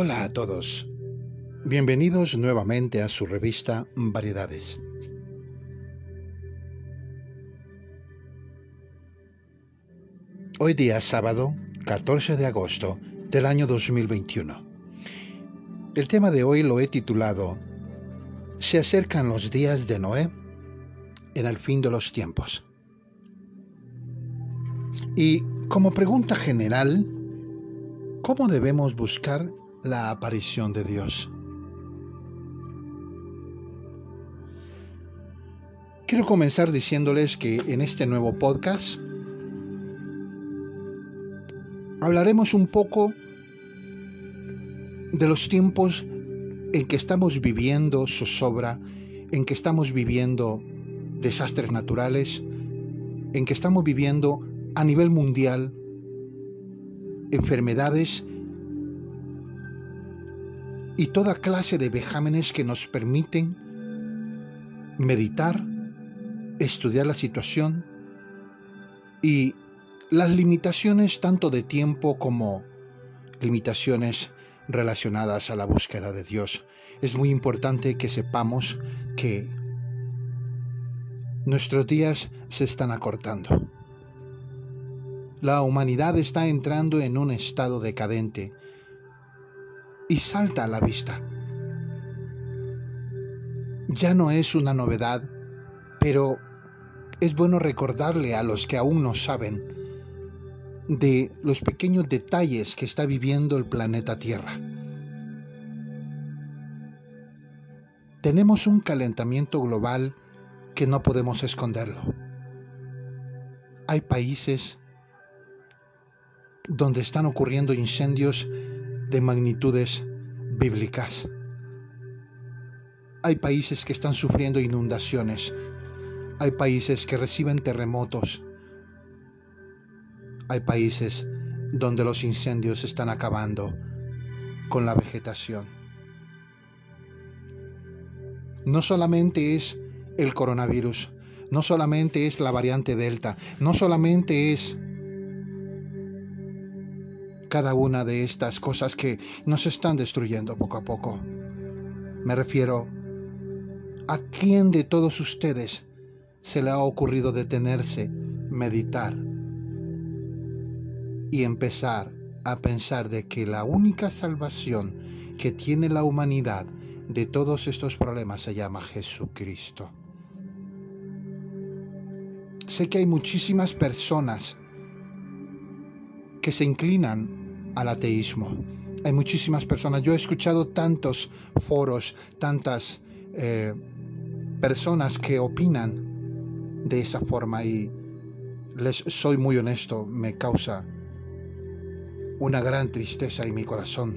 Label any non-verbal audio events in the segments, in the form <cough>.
Hola a todos. Bienvenidos nuevamente a su revista Variedades. Hoy día sábado 14 de agosto del año 2021. El tema de hoy lo he titulado Se acercan los días de Noé en el fin de los tiempos. Y como pregunta general, ¿cómo debemos buscar la aparición de Dios? Quiero comenzar diciéndoles que en este nuevo podcast hablaremos un poco de los tiempos en que estamos viviendo zozobra, en que estamos viviendo desastres naturales, en que estamos viviendo a nivel mundial enfermedades y toda clase de vejámenes que nos permiten meditar, estudiar la situación y las limitaciones tanto de tiempo como limitaciones relacionadas a la búsqueda de Dios. Es muy importante que sepamos que nuestros días se están acortando. La humanidad está entrando en un estado decadente y salta a la vista. Ya no es una novedad, pero es bueno recordarle a los que aún no saben de los pequeños detalles que está viviendo el planeta Tierra. Tenemos un calentamiento global que no podemos esconderlo. Hay países donde están ocurriendo incendios de magnitudes bíblicas. Hay países que están sufriendo inundaciones. Hay países que reciben terremotos hay países donde los incendios están acabando con la vegetación. No solamente es el coronavirus, no solamente es la variante Delta, no solamente es cada una de estas cosas que nos están destruyendo poco a poco. Me refiero a quién de todos ustedes se le ha ocurrido detenerse, meditar, y empezar a pensar de que la única salvación que tiene la humanidad de todos estos problemas se llama Jesucristo. Sé que hay muchísimas personas que se inclinan al ateísmo. Hay muchísimas personas. Yo he escuchado tantos foros, tantas eh, personas que opinan de esa forma y les soy muy honesto, me causa una gran tristeza en mi corazón.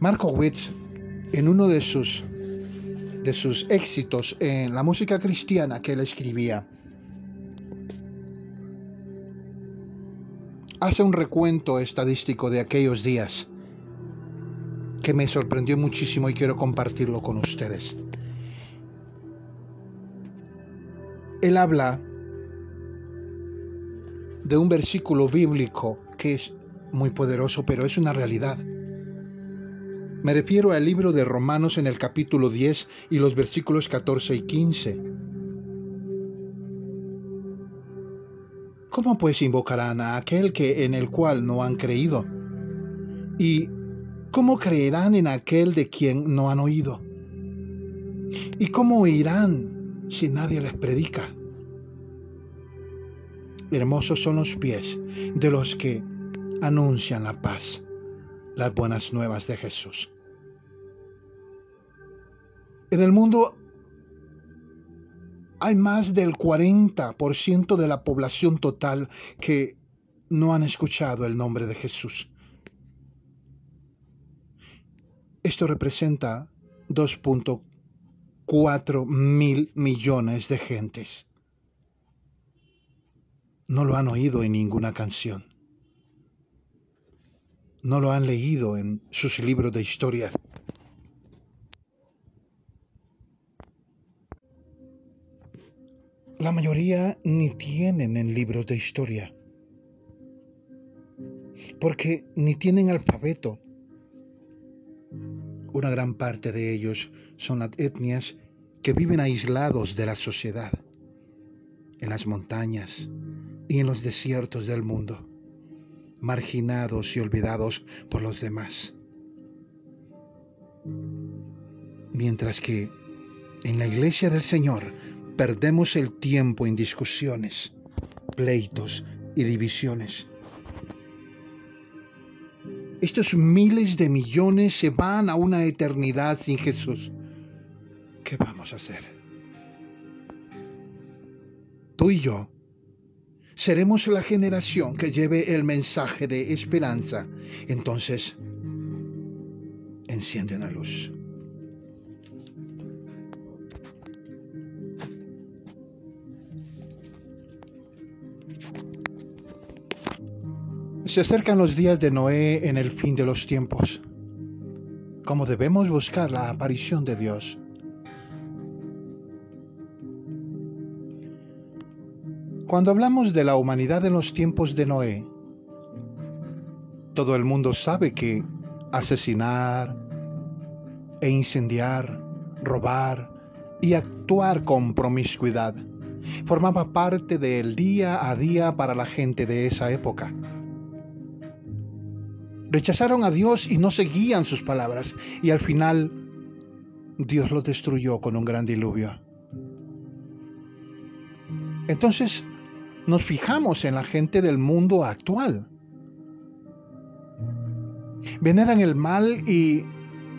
Marco Witt, en uno de sus, de sus éxitos en la música cristiana que él escribía, hace un recuento estadístico de aquellos días que me sorprendió muchísimo y quiero compartirlo con ustedes. Él habla de un versículo bíblico que es muy poderoso, pero es una realidad. Me refiero al libro de Romanos en el capítulo 10 y los versículos 14 y 15. ¿Cómo pues invocarán a aquel que en el cual no han creído? ¿Y cómo creerán en aquel de quien no han oído? ¿Y cómo oirán si nadie les predica? Hermosos son los pies de los que anuncian la paz, las buenas nuevas de Jesús. En el mundo hay más del 40% de la población total que no han escuchado el nombre de Jesús. Esto representa 2.4 mil millones de gentes no lo han oído en ninguna canción. No lo han leído en sus libros de historia. La mayoría ni tienen en libros de historia. porque ni tienen alfabeto. Una gran parte de ellos son las etnias que viven aislados de la sociedad, en las montañas y en los desiertos del mundo, marginados y olvidados por los demás. Mientras que en la iglesia del Señor perdemos el tiempo en discusiones, pleitos y divisiones. Estos miles de millones se van a una eternidad sin Jesús. ¿Qué vamos a hacer? Tú y yo seremos la generación que lleve el mensaje de esperanza. Entonces, enciende una luz. Se acercan los días de Noé en el fin de los tiempos. Como debemos buscar la aparición de Dios. Cuando hablamos de la humanidad en los tiempos de Noé, todo el mundo sabe que asesinar e incendiar, robar y actuar con promiscuidad formaba parte del día a día para la gente de esa época. Rechazaron a Dios y no seguían sus palabras. Y al final Dios los destruyó con un gran diluvio. Entonces nos fijamos en la gente del mundo actual. Veneran el mal y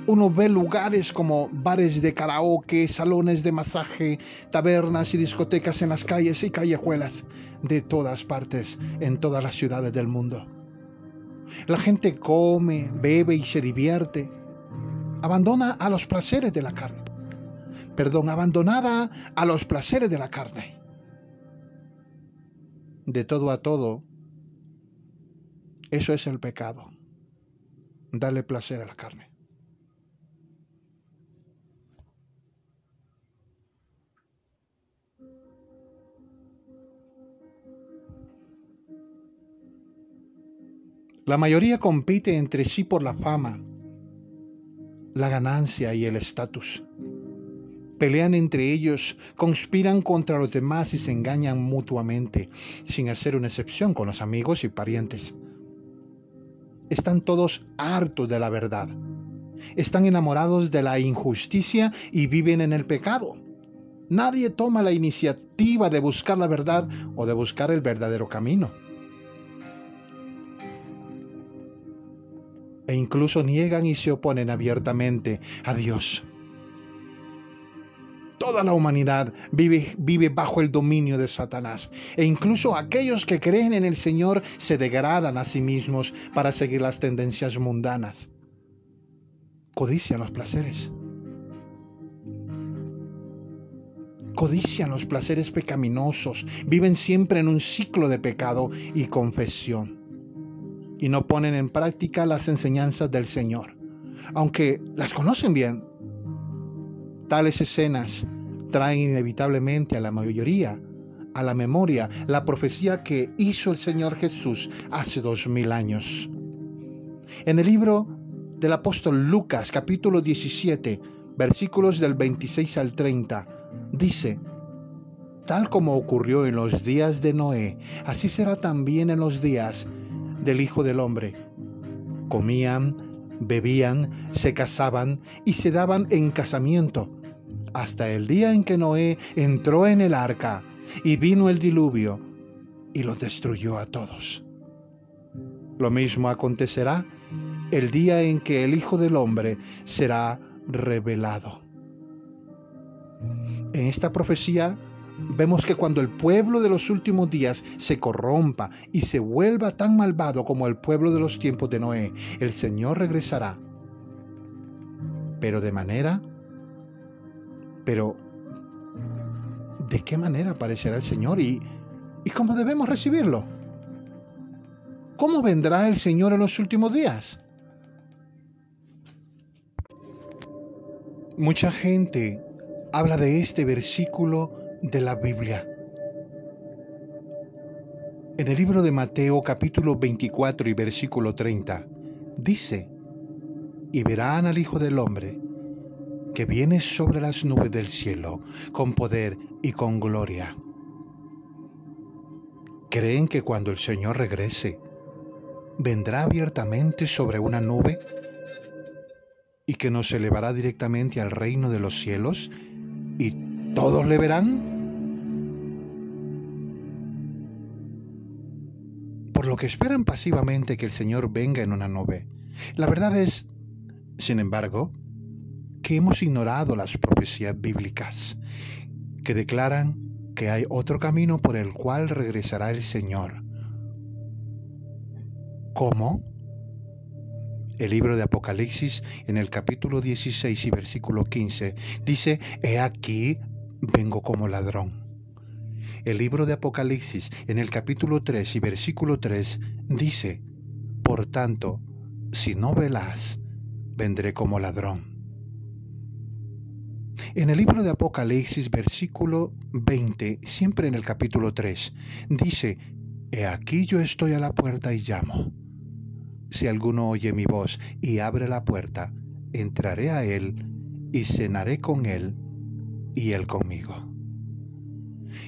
uno ve lugares como bares de karaoke, salones de masaje, tabernas y discotecas en las calles y callejuelas de todas partes, en todas las ciudades del mundo. La gente come, bebe y se divierte. Abandona a los placeres de la carne. Perdón, abandonada a los placeres de la carne. De todo a todo, eso es el pecado. Darle placer a la carne. La mayoría compite entre sí por la fama, la ganancia y el estatus. Pelean entre ellos, conspiran contra los demás y se engañan mutuamente, sin hacer una excepción con los amigos y parientes. Están todos hartos de la verdad. Están enamorados de la injusticia y viven en el pecado. Nadie toma la iniciativa de buscar la verdad o de buscar el verdadero camino. E incluso niegan y se oponen abiertamente a Dios. Toda la humanidad vive, vive bajo el dominio de Satanás e incluso aquellos que creen en el Señor se degradan a sí mismos para seguir las tendencias mundanas. Codician los placeres. Codician los placeres pecaminosos, viven siempre en un ciclo de pecado y confesión y no ponen en práctica las enseñanzas del Señor, aunque las conocen bien. Tales escenas traen inevitablemente a la mayoría a la memoria la profecía que hizo el Señor Jesús hace dos mil años. En el libro del apóstol Lucas capítulo 17 versículos del 26 al 30 dice, Tal como ocurrió en los días de Noé, así será también en los días del Hijo del Hombre. Comían, bebían, se casaban y se daban en casamiento, hasta el día en que Noé entró en el arca y vino el diluvio y los destruyó a todos. Lo mismo acontecerá el día en que el Hijo del Hombre será revelado. En esta profecía vemos que cuando el pueblo de los últimos días se corrompa y se vuelva tan malvado como el pueblo de los tiempos de Noé, el Señor regresará. Pero de manera, pero ¿de qué manera aparecerá el Señor y, y cómo debemos recibirlo? ¿Cómo vendrá el Señor en los últimos días? Mucha gente habla de este versículo de la Biblia. En el libro de Mateo capítulo 24 y versículo 30 dice, y verán al Hijo del Hombre que viene sobre las nubes del cielo con poder y con gloria. ¿Creen que cuando el Señor regrese, vendrá abiertamente sobre una nube y que nos elevará directamente al reino de los cielos y todos le verán? Que esperan pasivamente que el Señor venga en una nube. La verdad es, sin embargo, que hemos ignorado las profecías bíblicas que declaran que hay otro camino por el cual regresará el Señor. ¿Cómo? El libro de Apocalipsis en el capítulo 16 y versículo 15 dice, He aquí, vengo como ladrón. El libro de Apocalipsis en el capítulo 3 y versículo 3 dice, Por tanto, si no velas, vendré como ladrón. En el libro de Apocalipsis, versículo 20, siempre en el capítulo 3, dice, He aquí yo estoy a la puerta y llamo. Si alguno oye mi voz y abre la puerta, entraré a él y cenaré con él y él conmigo.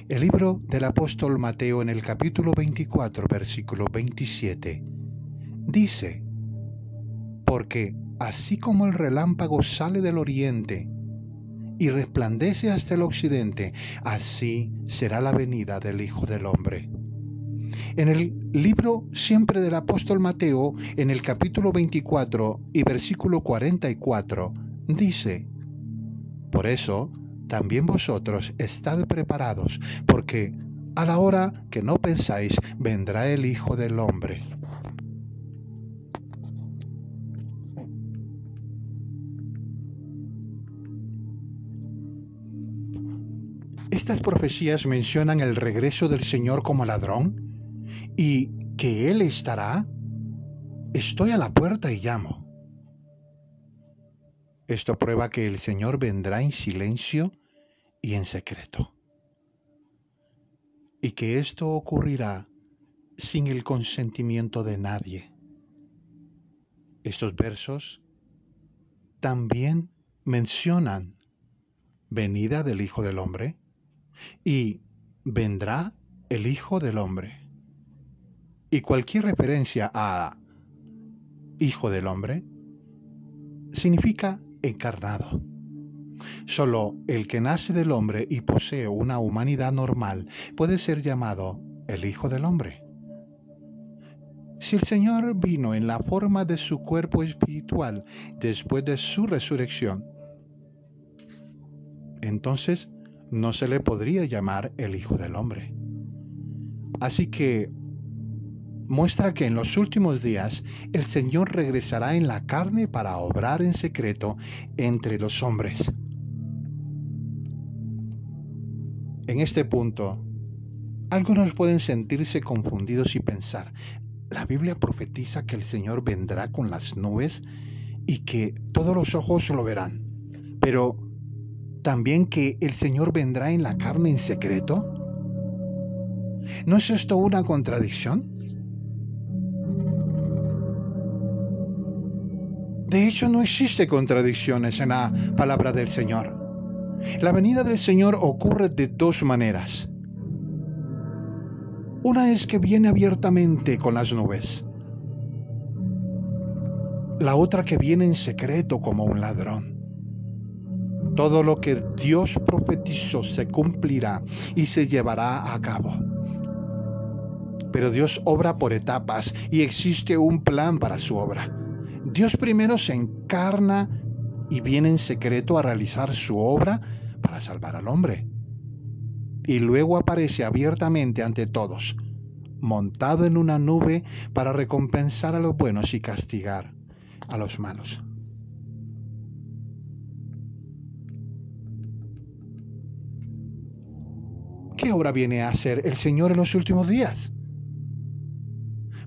El libro del apóstol Mateo en el capítulo 24, versículo 27, dice, Porque así como el relámpago sale del oriente y resplandece hasta el occidente, así será la venida del Hijo del Hombre. En el libro siempre del apóstol Mateo, en el capítulo 24 y versículo 44, dice, Por eso, también vosotros estad preparados, porque a la hora que no pensáis vendrá el Hijo del Hombre. Estas profecías mencionan el regreso del Señor como ladrón y que Él estará. Estoy a la puerta y llamo. Esto prueba que el Señor vendrá en silencio y en secreto. Y que esto ocurrirá sin el consentimiento de nadie. Estos versos también mencionan venida del Hijo del Hombre, y vendrá el Hijo del Hombre. Y cualquier referencia a Hijo del Hombre significa encarnado. Solo el que nace del hombre y posee una humanidad normal puede ser llamado el Hijo del Hombre. Si el Señor vino en la forma de su cuerpo espiritual después de su resurrección, entonces no se le podría llamar el Hijo del Hombre. Así que muestra que en los últimos días el Señor regresará en la carne para obrar en secreto entre los hombres. En este punto, algunos pueden sentirse confundidos y pensar, la Biblia profetiza que el Señor vendrá con las nubes y que todos los ojos lo verán. Pero también que el Señor vendrá en la carne en secreto? ¿No es esto una contradicción? De hecho, no existe contradicciones en la palabra del Señor. La venida del Señor ocurre de dos maneras. Una es que viene abiertamente con las nubes. La otra que viene en secreto como un ladrón. Todo lo que Dios profetizó se cumplirá y se llevará a cabo. Pero Dios obra por etapas y existe un plan para su obra. Dios primero se encarna y viene en secreto a realizar su obra para salvar al hombre. Y luego aparece abiertamente ante todos, montado en una nube para recompensar a los buenos y castigar a los malos. ¿Qué obra viene a hacer el Señor en los últimos días?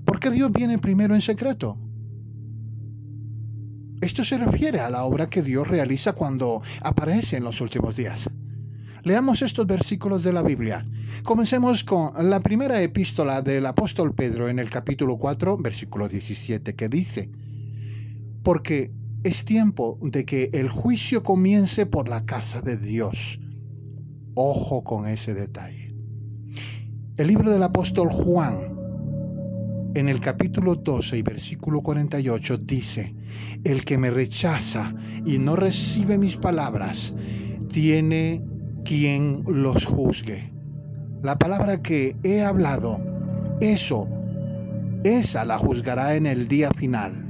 ¿Por qué Dios viene primero en secreto? Esto se refiere a la obra que Dios realiza cuando aparece en los últimos días. Leamos estos versículos de la Biblia. Comencemos con la primera epístola del apóstol Pedro en el capítulo 4, versículo 17, que dice, porque es tiempo de que el juicio comience por la casa de Dios. Ojo con ese detalle. El libro del apóstol Juan, en el capítulo 12 y versículo 48 dice, el que me rechaza y no recibe mis palabras, tiene quien los juzgue. La palabra que he hablado, eso, esa la juzgará en el día final.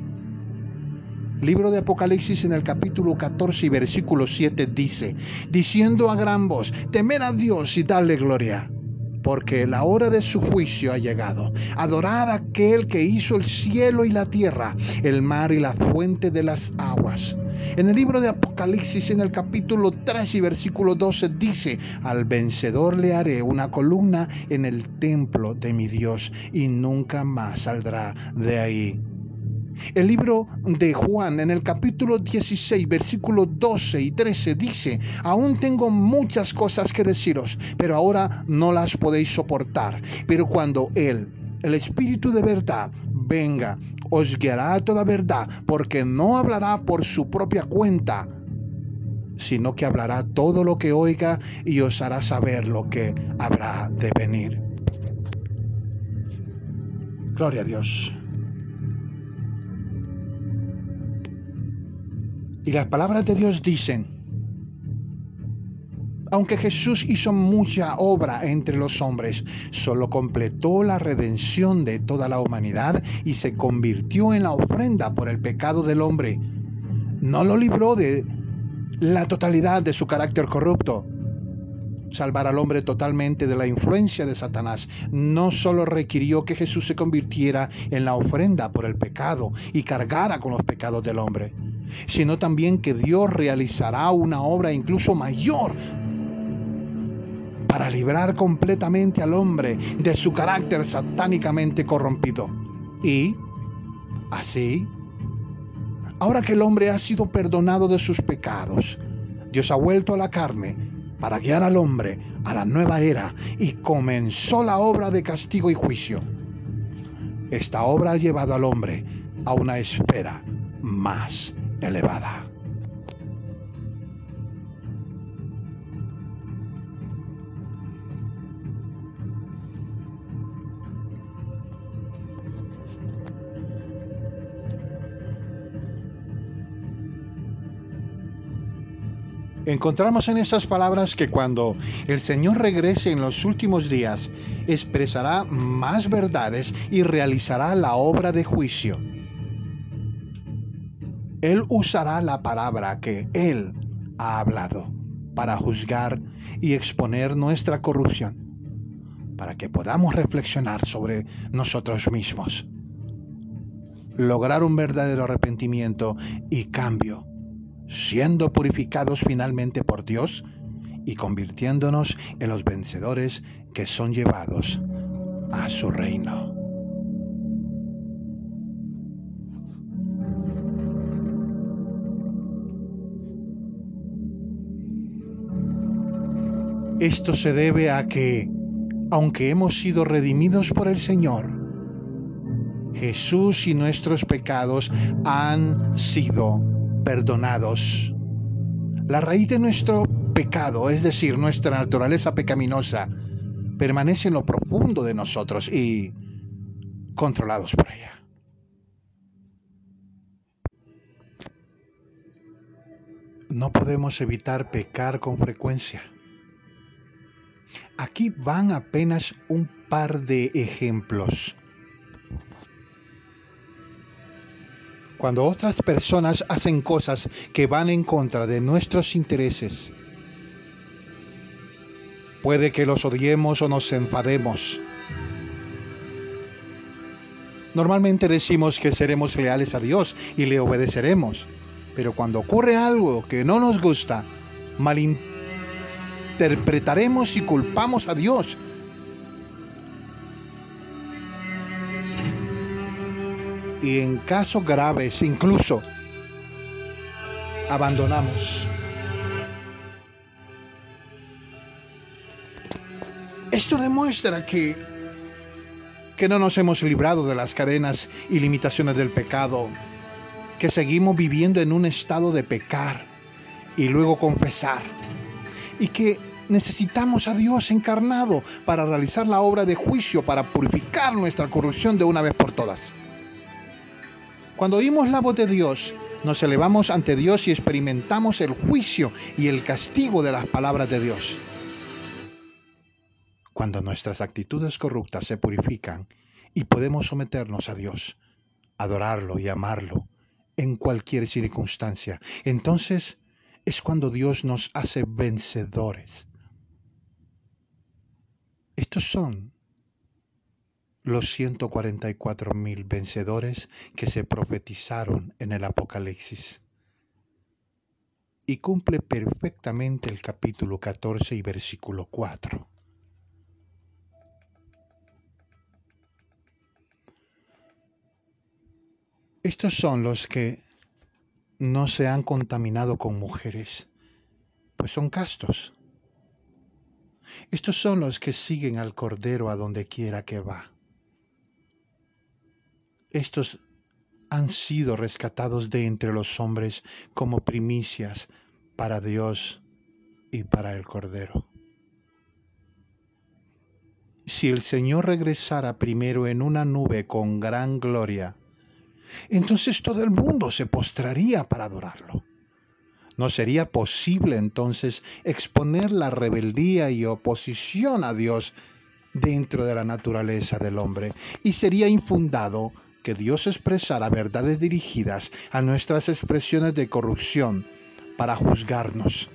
Libro de Apocalipsis en el capítulo 14 y versículo 7 dice, diciendo a gran voz, temer a Dios y darle gloria porque la hora de su juicio ha llegado. Adorad a aquel que hizo el cielo y la tierra, el mar y la fuente de las aguas. En el libro de Apocalipsis, en el capítulo 3 y versículo 12, dice, al vencedor le haré una columna en el templo de mi Dios y nunca más saldrá de ahí. El libro de Juan en el capítulo 16, versículos 12 y 13 dice, aún tengo muchas cosas que deciros, pero ahora no las podéis soportar. Pero cuando Él, el Espíritu de verdad, venga, os guiará a toda verdad, porque no hablará por su propia cuenta, sino que hablará todo lo que oiga y os hará saber lo que habrá de venir. Gloria a Dios. Y las palabras de Dios dicen, aunque Jesús hizo mucha obra entre los hombres, solo completó la redención de toda la humanidad y se convirtió en la ofrenda por el pecado del hombre. No lo libró de la totalidad de su carácter corrupto. Salvar al hombre totalmente de la influencia de Satanás no solo requirió que Jesús se convirtiera en la ofrenda por el pecado y cargara con los pecados del hombre sino también que Dios realizará una obra incluso mayor para librar completamente al hombre de su carácter satánicamente corrompido. Y, así, ahora que el hombre ha sido perdonado de sus pecados, Dios ha vuelto a la carne para guiar al hombre a la nueva era y comenzó la obra de castigo y juicio. Esta obra ha llevado al hombre a una esfera más elevada. Encontramos en esas palabras que cuando el Señor regrese en los últimos días, expresará más verdades y realizará la obra de juicio. Él usará la palabra que Él ha hablado para juzgar y exponer nuestra corrupción, para que podamos reflexionar sobre nosotros mismos, lograr un verdadero arrepentimiento y cambio, siendo purificados finalmente por Dios y convirtiéndonos en los vencedores que son llevados a su reino. Esto se debe a que, aunque hemos sido redimidos por el Señor, Jesús y nuestros pecados han sido perdonados. La raíz de nuestro pecado, es decir, nuestra naturaleza pecaminosa, permanece en lo profundo de nosotros y controlados por ella. No podemos evitar pecar con frecuencia. Aquí van apenas un par de ejemplos. Cuando otras personas hacen cosas que van en contra de nuestros intereses, puede que los odiemos o nos enfademos. Normalmente decimos que seremos leales a Dios y le obedeceremos, pero cuando ocurre algo que no nos gusta, malinterpretamos interpretaremos y culpamos a Dios. Y en casos graves incluso abandonamos. Esto demuestra que, que no nos hemos librado de las cadenas y limitaciones del pecado, que seguimos viviendo en un estado de pecar y luego confesar, y que necesitamos a Dios encarnado para realizar la obra de juicio, para purificar nuestra corrupción de una vez por todas. Cuando oímos la voz de Dios, nos elevamos ante Dios y experimentamos el juicio y el castigo de las palabras de Dios. Cuando nuestras actitudes corruptas se purifican y podemos someternos a Dios, adorarlo y amarlo en cualquier circunstancia, entonces es cuando Dios nos hace vencedores. Estos son los 144 mil vencedores que se profetizaron en el Apocalipsis. Y cumple perfectamente el capítulo 14 y versículo 4. Estos son los que no se han contaminado con mujeres, pues son castos. Estos son los que siguen al Cordero a donde quiera que va. Estos han sido rescatados de entre los hombres como primicias para Dios y para el Cordero. Si el Señor regresara primero en una nube con gran gloria, entonces todo el mundo se postraría para adorarlo. No sería posible entonces exponer la rebeldía y oposición a Dios dentro de la naturaleza del hombre y sería infundado que Dios expresara verdades dirigidas a nuestras expresiones de corrupción para juzgarnos.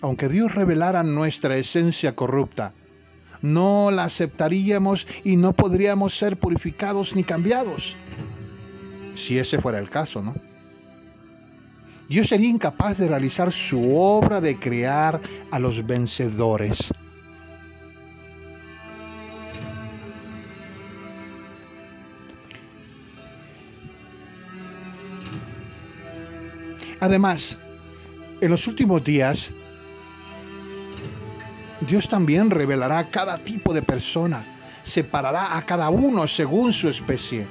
Aunque Dios revelara nuestra esencia corrupta, no la aceptaríamos y no podríamos ser purificados ni cambiados. Si ese fuera el caso, ¿no? Dios sería incapaz de realizar su obra de crear a los vencedores Además, en los últimos días, Dios también revelará cada tipo de persona, separará a cada uno según su especie,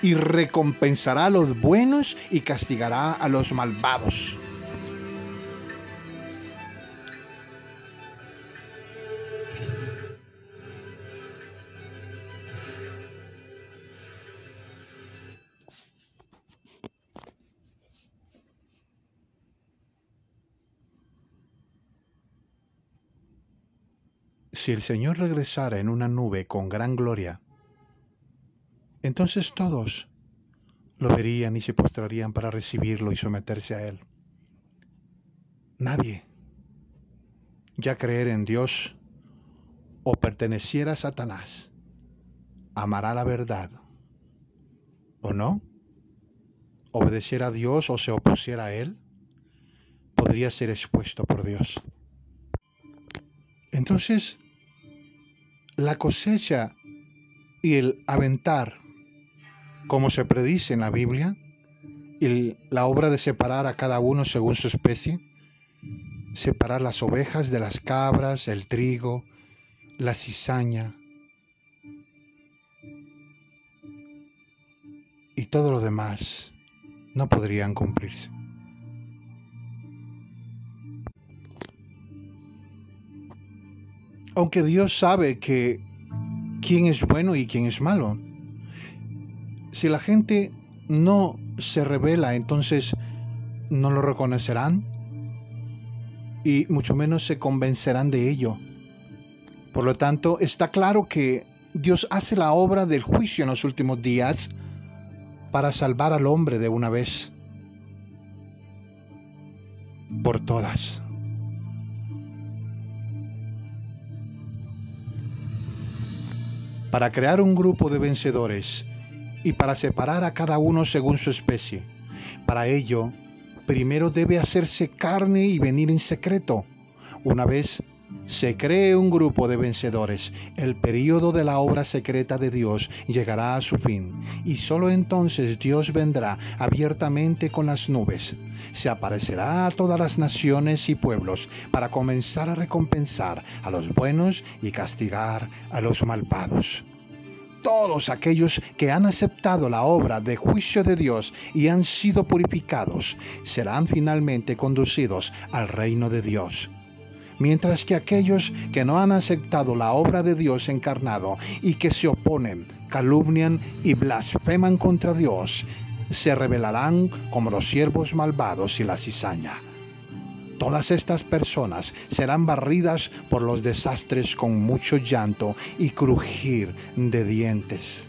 y recompensará a los buenos y castigará a los malvados. Si el Señor regresara en una nube con gran gloria, entonces todos lo verían y se postrarían para recibirlo y someterse a Él. Nadie, ya creer en Dios o perteneciera a Satanás, amará la verdad, o no, obedeciera a Dios o se opusiera a Él, podría ser expuesto por Dios. Entonces, la cosecha y el aventar, como se predice en la Biblia, y la obra de separar a cada uno según su especie, separar las ovejas de las cabras, el trigo, la cizaña y todo lo demás, no podrían cumplirse. Aunque Dios sabe que quién es bueno y quién es malo. Si la gente no se revela, entonces no lo reconocerán y mucho menos se convencerán de ello. Por lo tanto, está claro que Dios hace la obra del juicio en los últimos días para salvar al hombre de una vez por todas. Para crear un grupo de vencedores y para separar a cada uno según su especie. Para ello, primero debe hacerse carne y venir en secreto. Una vez se cree un grupo de vencedores, el período de la obra secreta de Dios llegará a su fin y solo entonces Dios vendrá abiertamente con las nubes. Se aparecerá a todas las naciones y pueblos para comenzar a recompensar a los buenos y castigar a los malvados todos aquellos que han aceptado la obra de juicio de Dios y han sido purificados serán finalmente conducidos al reino de Dios. Mientras que aquellos que no han aceptado la obra de Dios encarnado y que se oponen, calumnian y blasfeman contra Dios, se revelarán como los siervos malvados y la cizaña. Todas estas personas serán barridas por los desastres con mucho llanto y crujir de dientes.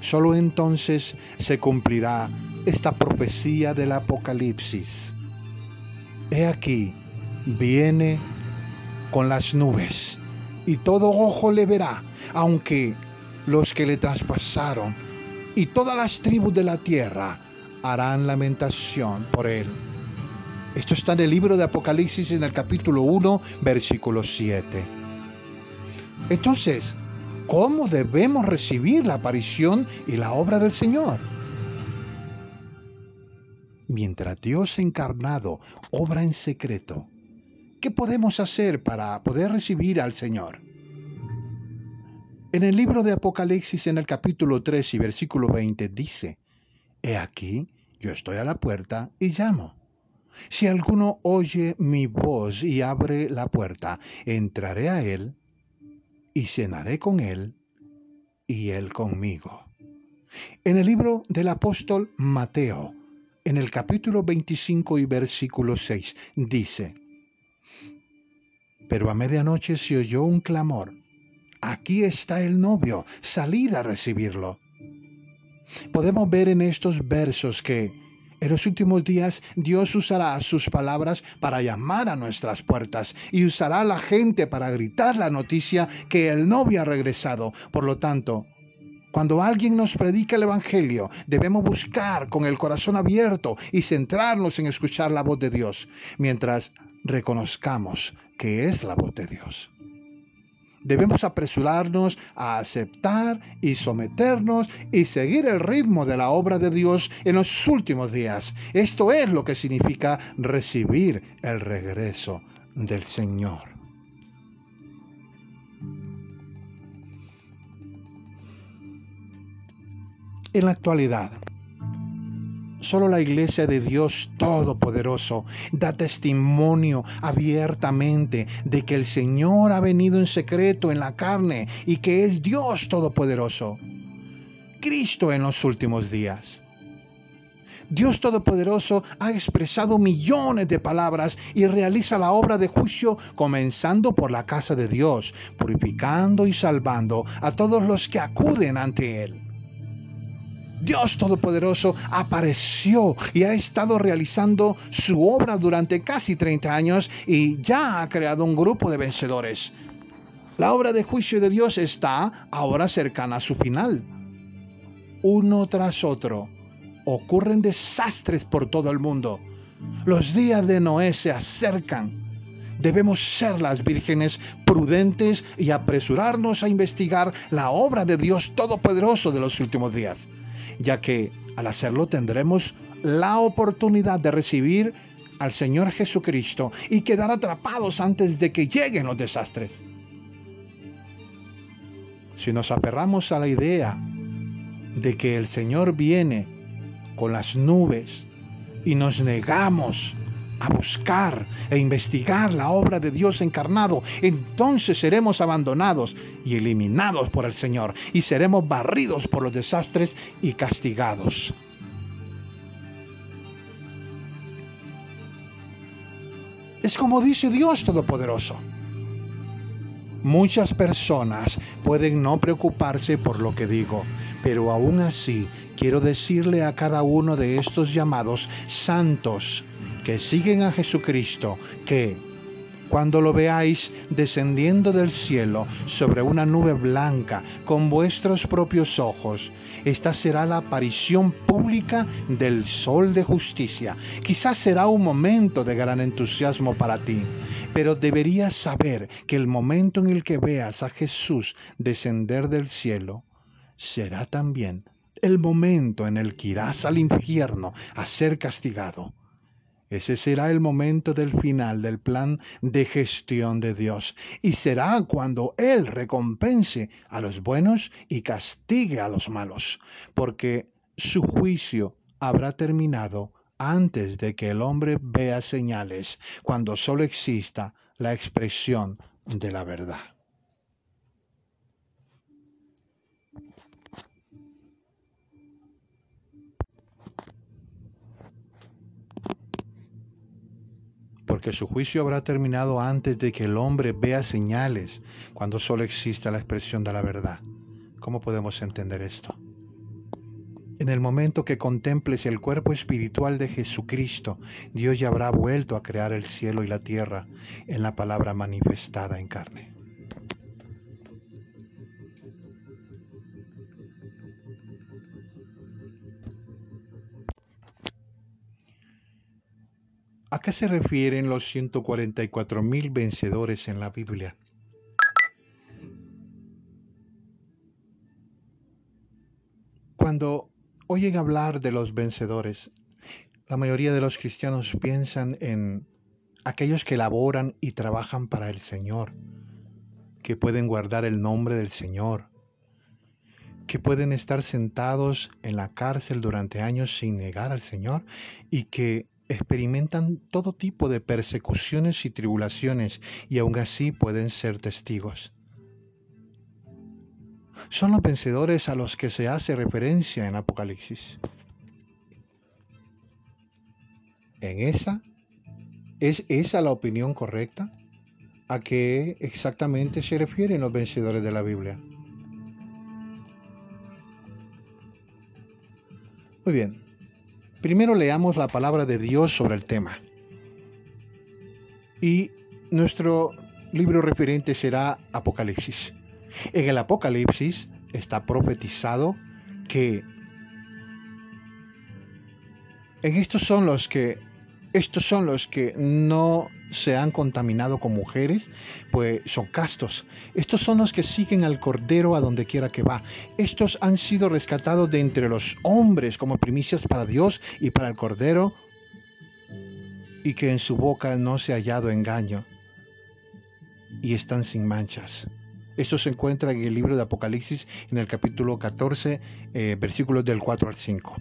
Solo entonces se cumplirá esta profecía del Apocalipsis. He aquí, viene con las nubes y todo ojo le verá, aunque los que le traspasaron y todas las tribus de la tierra harán lamentación por él. Esto está en el libro de Apocalipsis en el capítulo 1, versículo 7. Entonces, ¿cómo debemos recibir la aparición y la obra del Señor? Mientras Dios encarnado obra en secreto, ¿qué podemos hacer para poder recibir al Señor? En el libro de Apocalipsis en el capítulo 3 y versículo 20 dice, He aquí, yo estoy a la puerta y llamo. Si alguno oye mi voz y abre la puerta, entraré a él y cenaré con él y él conmigo. En el libro del apóstol Mateo, en el capítulo 25 y versículo 6, dice, Pero a medianoche se oyó un clamor, aquí está el novio, salid a recibirlo. Podemos ver en estos versos que en los últimos días Dios usará sus palabras para llamar a nuestras puertas y usará a la gente para gritar la noticia que el novio ha regresado. Por lo tanto, cuando alguien nos predica el Evangelio, debemos buscar con el corazón abierto y centrarnos en escuchar la voz de Dios, mientras reconozcamos que es la voz de Dios. Debemos apresurarnos a aceptar y someternos y seguir el ritmo de la obra de Dios en los últimos días. Esto es lo que significa recibir el regreso del Señor. En la actualidad, Solo la iglesia de Dios Todopoderoso da testimonio abiertamente de que el Señor ha venido en secreto en la carne y que es Dios Todopoderoso. Cristo en los últimos días. Dios Todopoderoso ha expresado millones de palabras y realiza la obra de juicio comenzando por la casa de Dios, purificando y salvando a todos los que acuden ante Él. Dios Todopoderoso apareció y ha estado realizando su obra durante casi 30 años y ya ha creado un grupo de vencedores. La obra de juicio de Dios está ahora cercana a su final. Uno tras otro ocurren desastres por todo el mundo. Los días de Noé se acercan. Debemos ser las vírgenes prudentes y apresurarnos a investigar la obra de Dios Todopoderoso de los últimos días ya que al hacerlo tendremos la oportunidad de recibir al Señor Jesucristo y quedar atrapados antes de que lleguen los desastres. Si nos aferramos a la idea de que el Señor viene con las nubes y nos negamos a buscar e investigar la obra de Dios encarnado, entonces seremos abandonados y eliminados por el Señor y seremos barridos por los desastres y castigados. Es como dice Dios Todopoderoso. Muchas personas pueden no preocuparse por lo que digo, pero aún así quiero decirle a cada uno de estos llamados santos que siguen a Jesucristo que cuando lo veáis descendiendo del cielo sobre una nube blanca con vuestros propios ojos. Esta será la aparición pública del sol de justicia. Quizás será un momento de gran entusiasmo para ti, pero deberías saber que el momento en el que veas a Jesús descender del cielo será también el momento en el que irás al infierno a ser castigado. Ese será el momento del final del plan de gestión de Dios y será cuando Él recompense a los buenos y castigue a los malos, porque su juicio habrá terminado antes de que el hombre vea señales, cuando solo exista la expresión de la verdad. Porque su juicio habrá terminado antes de que el hombre vea señales, cuando solo exista la expresión de la verdad. ¿Cómo podemos entender esto? En el momento que contemples el cuerpo espiritual de Jesucristo, Dios ya habrá vuelto a crear el cielo y la tierra en la palabra manifestada en carne. Qué se refieren los 144.000 vencedores en la Biblia? Cuando oyen hablar de los vencedores, la mayoría de los cristianos piensan en aquellos que laboran y trabajan para el Señor, que pueden guardar el nombre del Señor, que pueden estar sentados en la cárcel durante años sin negar al Señor y que experimentan todo tipo de persecuciones y tribulaciones y aún así pueden ser testigos. Son los vencedores a los que se hace referencia en Apocalipsis. ¿En esa? ¿Es esa la opinión correcta? ¿A qué exactamente se refieren los vencedores de la Biblia? Muy bien, Primero leamos la palabra de Dios sobre el tema. Y nuestro libro referente será Apocalipsis. En el Apocalipsis está profetizado que estos son los que estos son los que no se han contaminado con mujeres, pues son castos. Estos son los que siguen al Cordero a donde quiera que va. Estos han sido rescatados de entre los hombres como primicias para Dios y para el Cordero, y que en su boca no se ha hallado engaño, y están sin manchas. Esto se encuentra en el libro de Apocalipsis, en el capítulo 14, eh, versículos del 4 al 5.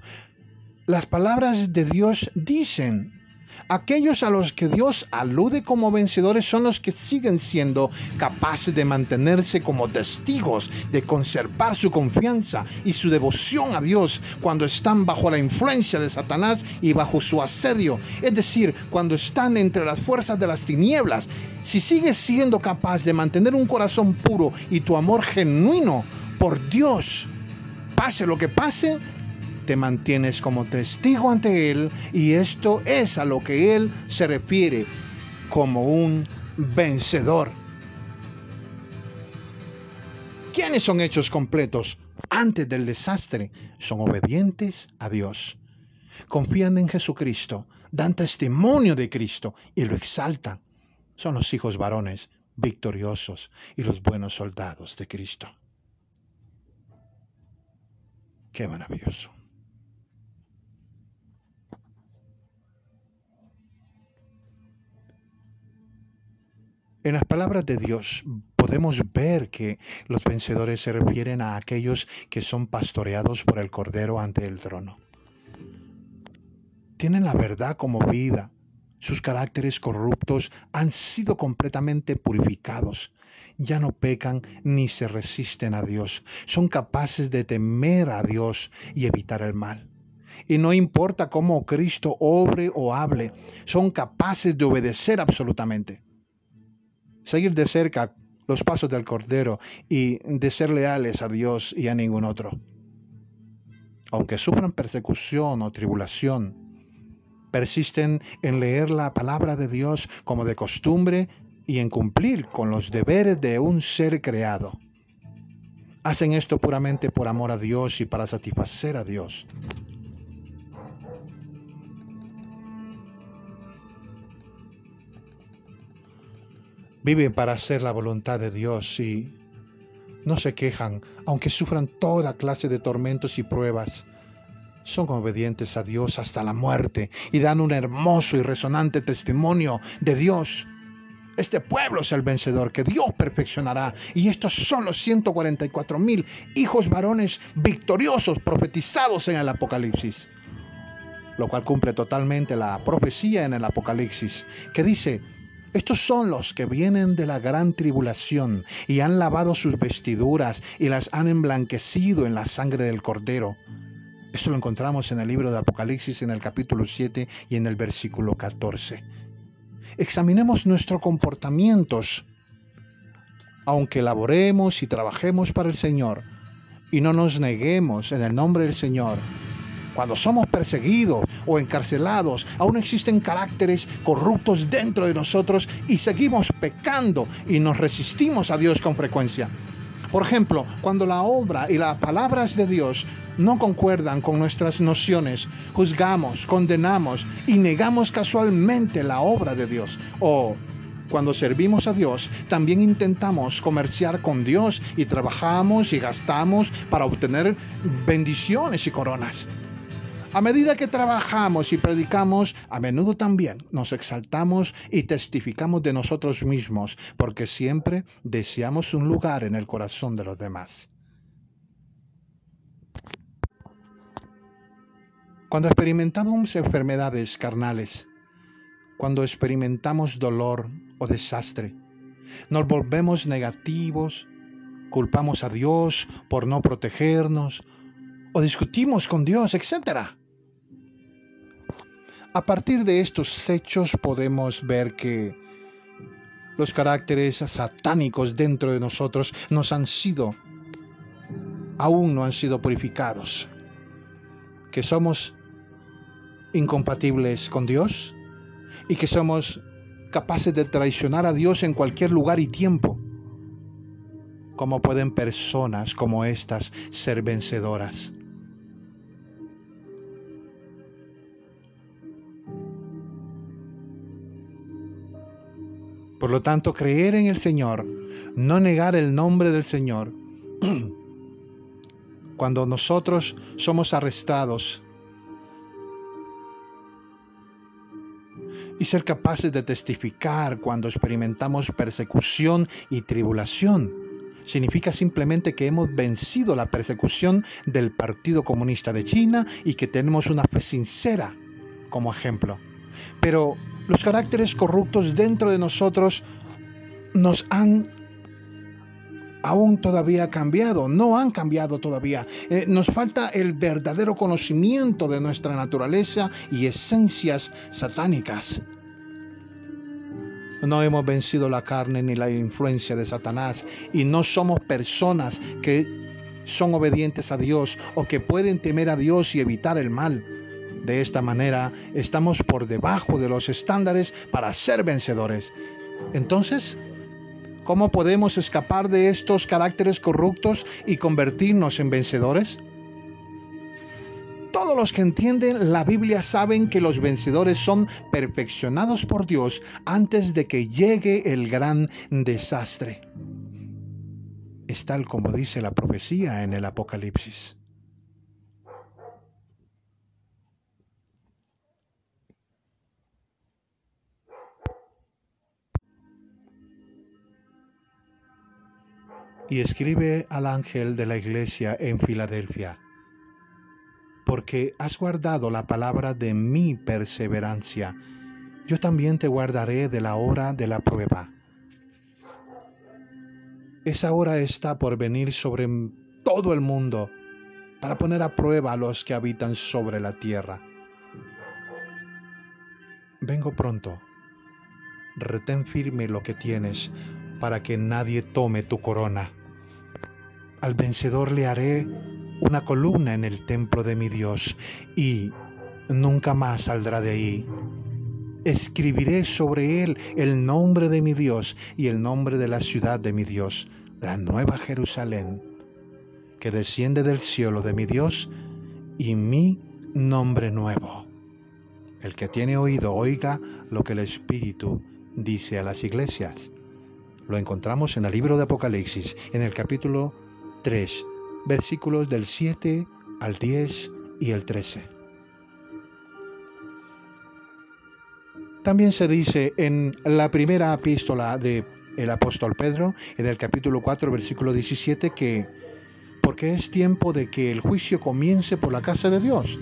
Las palabras de Dios dicen Aquellos a los que Dios alude como vencedores son los que siguen siendo capaces de mantenerse como testigos, de conservar su confianza y su devoción a Dios cuando están bajo la influencia de Satanás y bajo su asedio. Es decir, cuando están entre las fuerzas de las tinieblas. Si sigues siendo capaz de mantener un corazón puro y tu amor genuino por Dios, pase lo que pase, te mantienes como testigo ante Él y esto es a lo que Él se refiere como un vencedor. ¿Quiénes son hechos completos antes del desastre? Son obedientes a Dios. Confían en Jesucristo, dan testimonio de Cristo y lo exaltan. Son los hijos varones victoriosos y los buenos soldados de Cristo. Qué maravilloso. En las palabras de Dios podemos ver que los vencedores se refieren a aquellos que son pastoreados por el Cordero ante el trono. Tienen la verdad como vida. Sus caracteres corruptos han sido completamente purificados. Ya no pecan ni se resisten a Dios. Son capaces de temer a Dios y evitar el mal. Y no importa cómo Cristo obre o hable, son capaces de obedecer absolutamente seguir de cerca los pasos del Cordero y de ser leales a Dios y a ningún otro. Aunque sufran persecución o tribulación, persisten en leer la palabra de Dios como de costumbre y en cumplir con los deberes de un ser creado. Hacen esto puramente por amor a Dios y para satisfacer a Dios. Viven para hacer la voluntad de Dios y no se quejan, aunque sufran toda clase de tormentos y pruebas. Son obedientes a Dios hasta la muerte y dan un hermoso y resonante testimonio de Dios. Este pueblo es el vencedor que Dios perfeccionará. Y estos son los 144 mil hijos varones victoriosos profetizados en el Apocalipsis. Lo cual cumple totalmente la profecía en el Apocalipsis, que dice, estos son los que vienen de la gran tribulación y han lavado sus vestiduras y las han emblanquecido en la sangre del cordero. Esto lo encontramos en el libro de Apocalipsis en el capítulo 7 y en el versículo 14. Examinemos nuestros comportamientos. Aunque laboremos y trabajemos para el Señor y no nos neguemos en el nombre del Señor, cuando somos perseguidos o encarcelados, aún existen caracteres corruptos dentro de nosotros y seguimos pecando y nos resistimos a Dios con frecuencia. Por ejemplo, cuando la obra y las palabras de Dios no concuerdan con nuestras nociones, juzgamos, condenamos y negamos casualmente la obra de Dios. O cuando servimos a Dios, también intentamos comerciar con Dios y trabajamos y gastamos para obtener bendiciones y coronas. A medida que trabajamos y predicamos, a menudo también nos exaltamos y testificamos de nosotros mismos, porque siempre deseamos un lugar en el corazón de los demás. Cuando experimentamos enfermedades carnales, cuando experimentamos dolor o desastre, nos volvemos negativos, culpamos a Dios por no protegernos o discutimos con Dios, etc. A partir de estos hechos podemos ver que los caracteres satánicos dentro de nosotros nos han sido, aún no han sido purificados, que somos incompatibles con Dios y que somos capaces de traicionar a Dios en cualquier lugar y tiempo. ¿Cómo pueden personas como estas ser vencedoras? Por lo tanto, creer en el Señor, no negar el nombre del Señor. <clears throat> Cuando nosotros somos arrestados y ser capaces de testificar cuando experimentamos persecución y tribulación, significa simplemente que hemos vencido la persecución del Partido Comunista de China y que tenemos una fe sincera como ejemplo. Pero los caracteres corruptos dentro de nosotros nos han aún todavía cambiado, no han cambiado todavía. Eh, nos falta el verdadero conocimiento de nuestra naturaleza y esencias satánicas. No hemos vencido la carne ni la influencia de Satanás y no somos personas que son obedientes a Dios o que pueden temer a Dios y evitar el mal. De esta manera estamos por debajo de los estándares para ser vencedores. Entonces, ¿cómo podemos escapar de estos caracteres corruptos y convertirnos en vencedores? Todos los que entienden la Biblia saben que los vencedores son perfeccionados por Dios antes de que llegue el gran desastre. Es tal como dice la profecía en el Apocalipsis. Y escribe al ángel de la iglesia en Filadelfia, porque has guardado la palabra de mi perseverancia, yo también te guardaré de la hora de la prueba. Esa hora está por venir sobre todo el mundo para poner a prueba a los que habitan sobre la tierra. Vengo pronto. Retén firme lo que tienes para que nadie tome tu corona. Al vencedor le haré una columna en el templo de mi Dios y nunca más saldrá de ahí. escribiré sobre él el nombre de mi Dios y el nombre de la ciudad de mi Dios, la nueva Jerusalén, que desciende del cielo de mi Dios y mi nombre nuevo. El que tiene oído, oiga lo que el Espíritu dice a las iglesias. Lo encontramos en el libro de Apocalipsis, en el capítulo 3, versículos del 7 al 10 y el 13. También se dice en la primera epístola del el apóstol Pedro, en el capítulo 4, versículo 17, que porque es tiempo de que el juicio comience por la casa de Dios.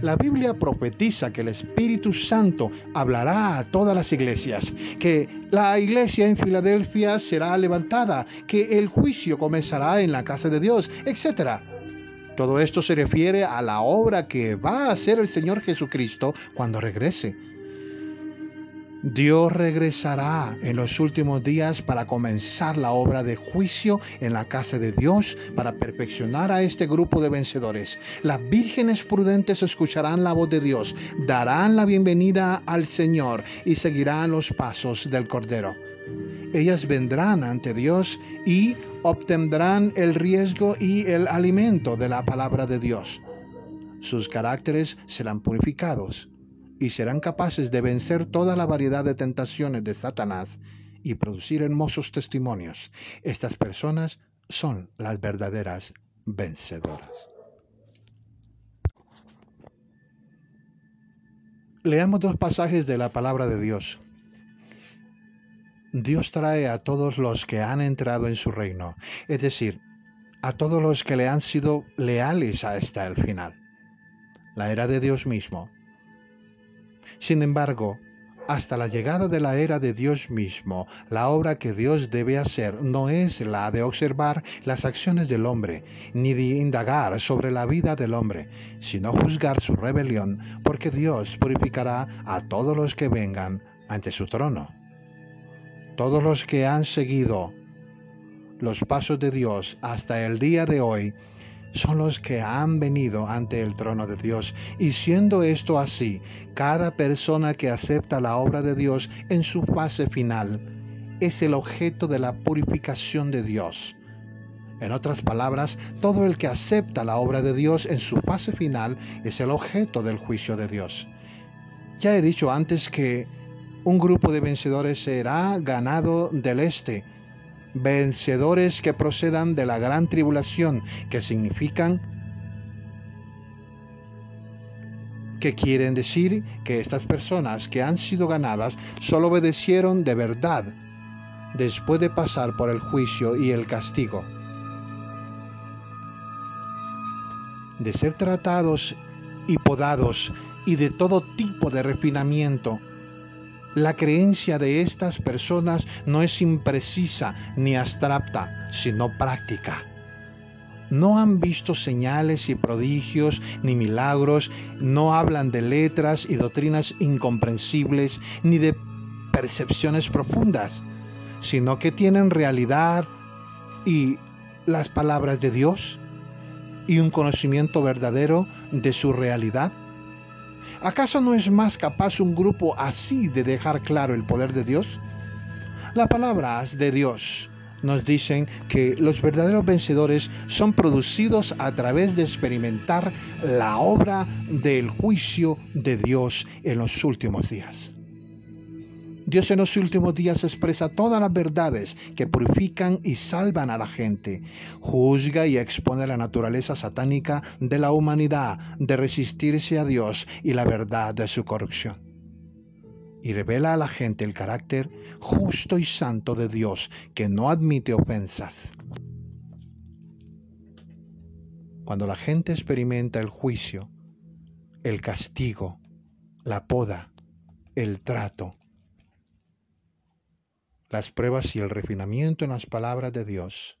La Biblia profetiza que el Espíritu Santo hablará a todas las iglesias, que la iglesia en Filadelfia será levantada, que el juicio comenzará en la casa de Dios, etc. Todo esto se refiere a la obra que va a hacer el Señor Jesucristo cuando regrese. Dios regresará en los últimos días para comenzar la obra de juicio en la casa de Dios, para perfeccionar a este grupo de vencedores. Las vírgenes prudentes escucharán la voz de Dios, darán la bienvenida al Señor y seguirán los pasos del Cordero. Ellas vendrán ante Dios y obtendrán el riesgo y el alimento de la palabra de Dios. Sus caracteres serán purificados y serán capaces de vencer toda la variedad de tentaciones de Satanás y producir hermosos testimonios. Estas personas son las verdaderas vencedoras. Leamos dos pasajes de la palabra de Dios. Dios trae a todos los que han entrado en su reino, es decir, a todos los que le han sido leales hasta el final. La era de Dios mismo sin embargo, hasta la llegada de la era de Dios mismo, la obra que Dios debe hacer no es la de observar las acciones del hombre, ni de indagar sobre la vida del hombre, sino juzgar su rebelión, porque Dios purificará a todos los que vengan ante su trono. Todos los que han seguido los pasos de Dios hasta el día de hoy son los que han venido ante el trono de Dios. Y siendo esto así, cada persona que acepta la obra de Dios en su fase final es el objeto de la purificación de Dios. En otras palabras, todo el que acepta la obra de Dios en su fase final es el objeto del juicio de Dios. Ya he dicho antes que un grupo de vencedores será ganado del este, vencedores que procedan de la gran tribulación, que significan que quieren decir que estas personas que han sido ganadas solo obedecieron de verdad después de pasar por el juicio y el castigo. De ser tratados y podados y de todo tipo de refinamiento la creencia de estas personas no es imprecisa ni abstracta, sino práctica. No han visto señales y prodigios ni milagros, no hablan de letras y doctrinas incomprensibles ni de percepciones profundas, sino que tienen realidad y las palabras de Dios y un conocimiento verdadero de su realidad ¿Acaso no es más capaz un grupo así de dejar claro el poder de Dios? Las palabras de Dios nos dicen que los verdaderos vencedores son producidos a través de experimentar la obra del juicio de Dios en los últimos días. Dios en los últimos días expresa todas las verdades que purifican y salvan a la gente. Juzga y expone la naturaleza satánica de la humanidad de resistirse a Dios y la verdad de su corrupción. Y revela a la gente el carácter justo y santo de Dios que no admite ofensas. Cuando la gente experimenta el juicio, el castigo, la poda, el trato, las pruebas y el refinamiento en las palabras de Dios.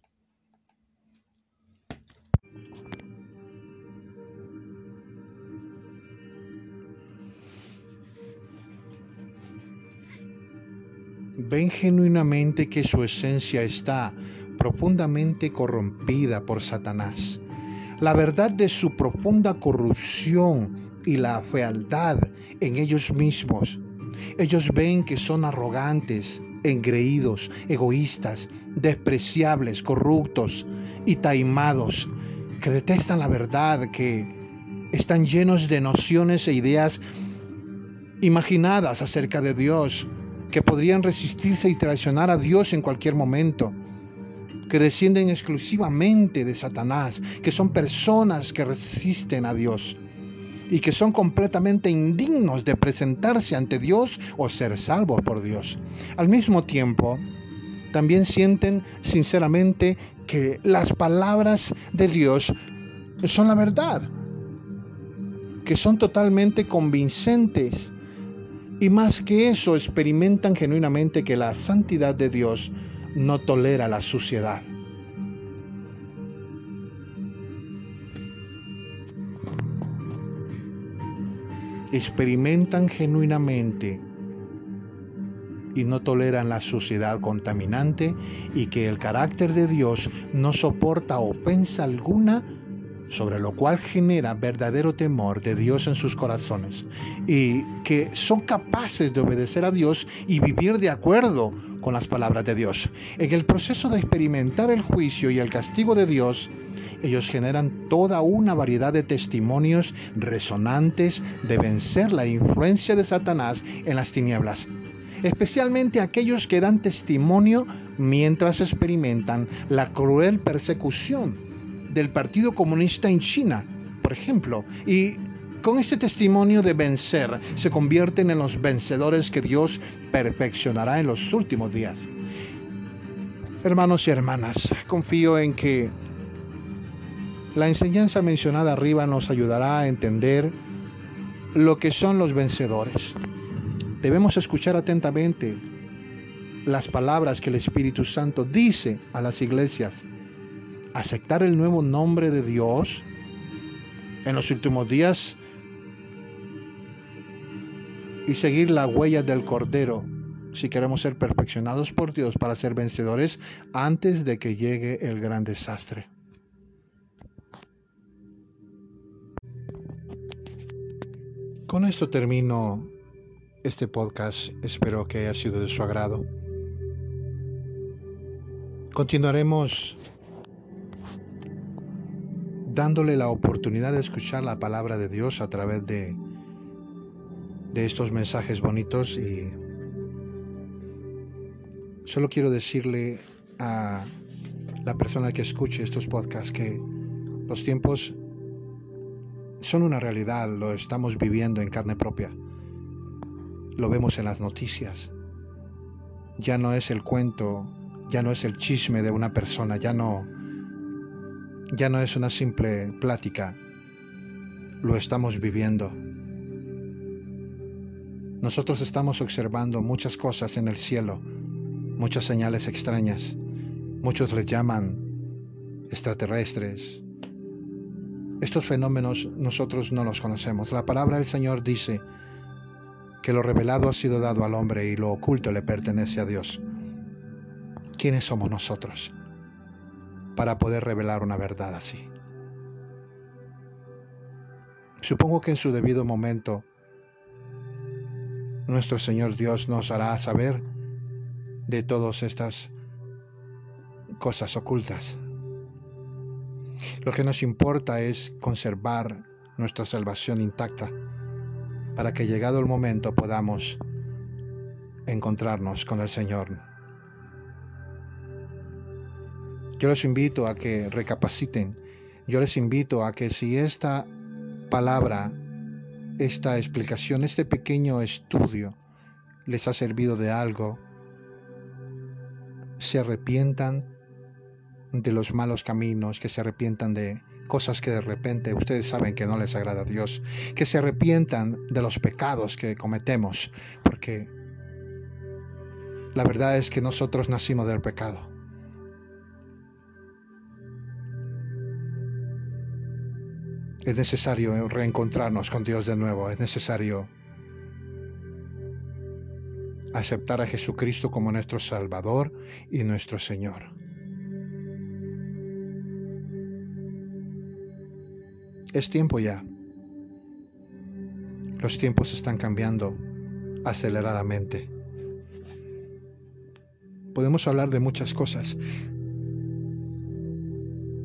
Ven genuinamente que su esencia está profundamente corrompida por Satanás. La verdad de su profunda corrupción y la fealdad en ellos mismos Ellos ven que son arrogantes, engreídos, egoístas, despreciables, corruptos y taimados, que detestan la verdad, que están llenos de nociones e ideas imaginadas acerca de Dios, que podrían resistirse y traicionar a Dios en cualquier momento, que descienden exclusivamente de Satanás, que son personas que resisten a Dios y que son completamente indignos de presentarse ante Dios o ser salvos por Dios. Al mismo tiempo, también sienten sinceramente que las palabras de Dios son la verdad, que son totalmente convincentes y más que eso experimentan genuinamente que la santidad de Dios no tolera la suciedad. Experimentan genuinamente y no toleran la suciedad contaminante y que el carácter de Dios no soporta ofensa alguna, sobre lo cual genera verdadero temor de Dios en sus corazones y que son capaces de obedecer a Dios y vivir de acuerdo con las palabras de Dios. En el proceso de experimentar el juicio y el castigo de Dios, ellos generan toda una variedad de testimonios resonantes de vencer la influencia de Satanás en las tinieblas, especialmente aquellos que dan testimonio mientras experimentan la cruel persecución del Partido Comunista en China, por ejemplo, y con este testimonio de vencer se convierten en los vencedores que Dios perfeccionará en los últimos días. Hermanos y hermanas, confío en que la enseñanza mencionada arriba nos ayudará a entender lo que son los vencedores. Debemos escuchar atentamente las palabras que el Espíritu Santo dice a las iglesias. Aceptar el nuevo nombre de Dios en los últimos días y seguir la huella del Cordero si queremos ser perfeccionados por Dios para ser vencedores antes de que llegue el gran desastre. Con esto termino este podcast. Espero que haya sido de su agrado. Continuaremos dándole la oportunidad de escuchar la palabra de Dios a través de, de estos mensajes bonitos y solo quiero decirle a la persona que escuche estos podcasts que los tiempos son una realidad, lo estamos viviendo en carne propia. Lo vemos en las noticias. Ya no es el cuento, ya no es el chisme de una persona, ya no ya no es una simple plática. Lo estamos viviendo. Nosotros estamos observando muchas cosas en el cielo, muchas señales extrañas. Muchos les llaman extraterrestres, estos fenómenos nosotros no los conocemos. La palabra del Señor dice que lo revelado ha sido dado al hombre y lo oculto le pertenece a Dios. ¿Quiénes somos nosotros para poder revelar una verdad así? Supongo que en su debido momento nuestro Señor Dios nos hará saber de todas estas cosas ocultas. Lo que nos importa es conservar nuestra salvación intacta para que llegado el momento podamos encontrarnos con el Señor. Yo les invito a que recapaciten, yo les invito a que si esta palabra, esta explicación, este pequeño estudio les ha servido de algo, se arrepientan de los malos caminos, que se arrepientan de cosas que de repente ustedes saben que no les agrada a Dios, que se arrepientan de los pecados que cometemos, porque la verdad es que nosotros nacimos del pecado. Es necesario reencontrarnos con Dios de nuevo, es necesario aceptar a Jesucristo como nuestro Salvador y nuestro Señor. Es tiempo ya. Los tiempos están cambiando aceleradamente. Podemos hablar de muchas cosas,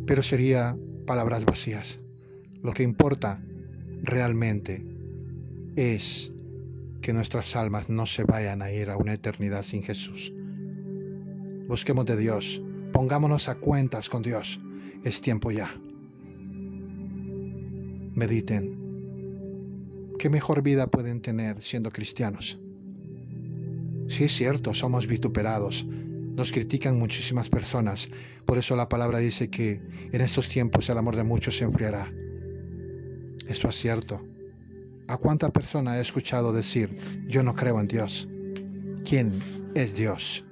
pero sería palabras vacías. Lo que importa realmente es que nuestras almas no se vayan a ir a una eternidad sin Jesús. Busquemos de Dios, pongámonos a cuentas con Dios. Es tiempo ya. Mediten. ¿Qué mejor vida pueden tener siendo cristianos? Sí es cierto, somos vituperados, nos critican muchísimas personas, por eso la palabra dice que en estos tiempos el amor de muchos se enfriará. Esto es cierto. ¿A cuánta persona he escuchado decir, yo no creo en Dios? ¿Quién es Dios?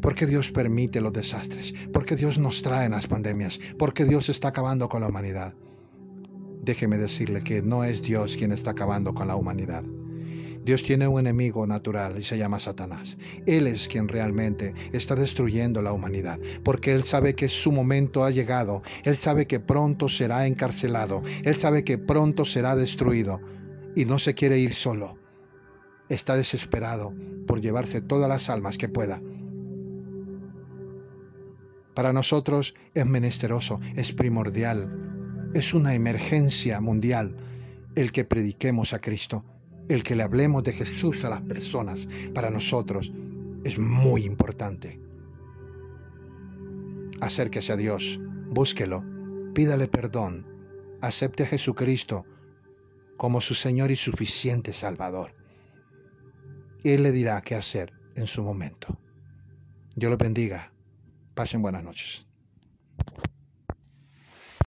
¿Por qué Dios permite los desastres? ¿Por qué Dios nos trae las pandemias? ¿Por qué Dios está acabando con la humanidad? Déjeme decirle que no es Dios quien está acabando con la humanidad. Dios tiene un enemigo natural y se llama Satanás. Él es quien realmente está destruyendo la humanidad, porque Él sabe que su momento ha llegado, Él sabe que pronto será encarcelado, Él sabe que pronto será destruido y no se quiere ir solo. Está desesperado por llevarse todas las almas que pueda. Para nosotros es menesteroso, es primordial, es una emergencia mundial el que prediquemos a Cristo el que le hablemos de Jesús a las personas, para nosotros es muy importante. Acérquese a Dios, búsquelo, pídale perdón, acepte a Jesucristo como su Señor y suficiente Salvador. Él le dirá qué hacer en su momento. Dios lo bendiga. Pasen buenas noches.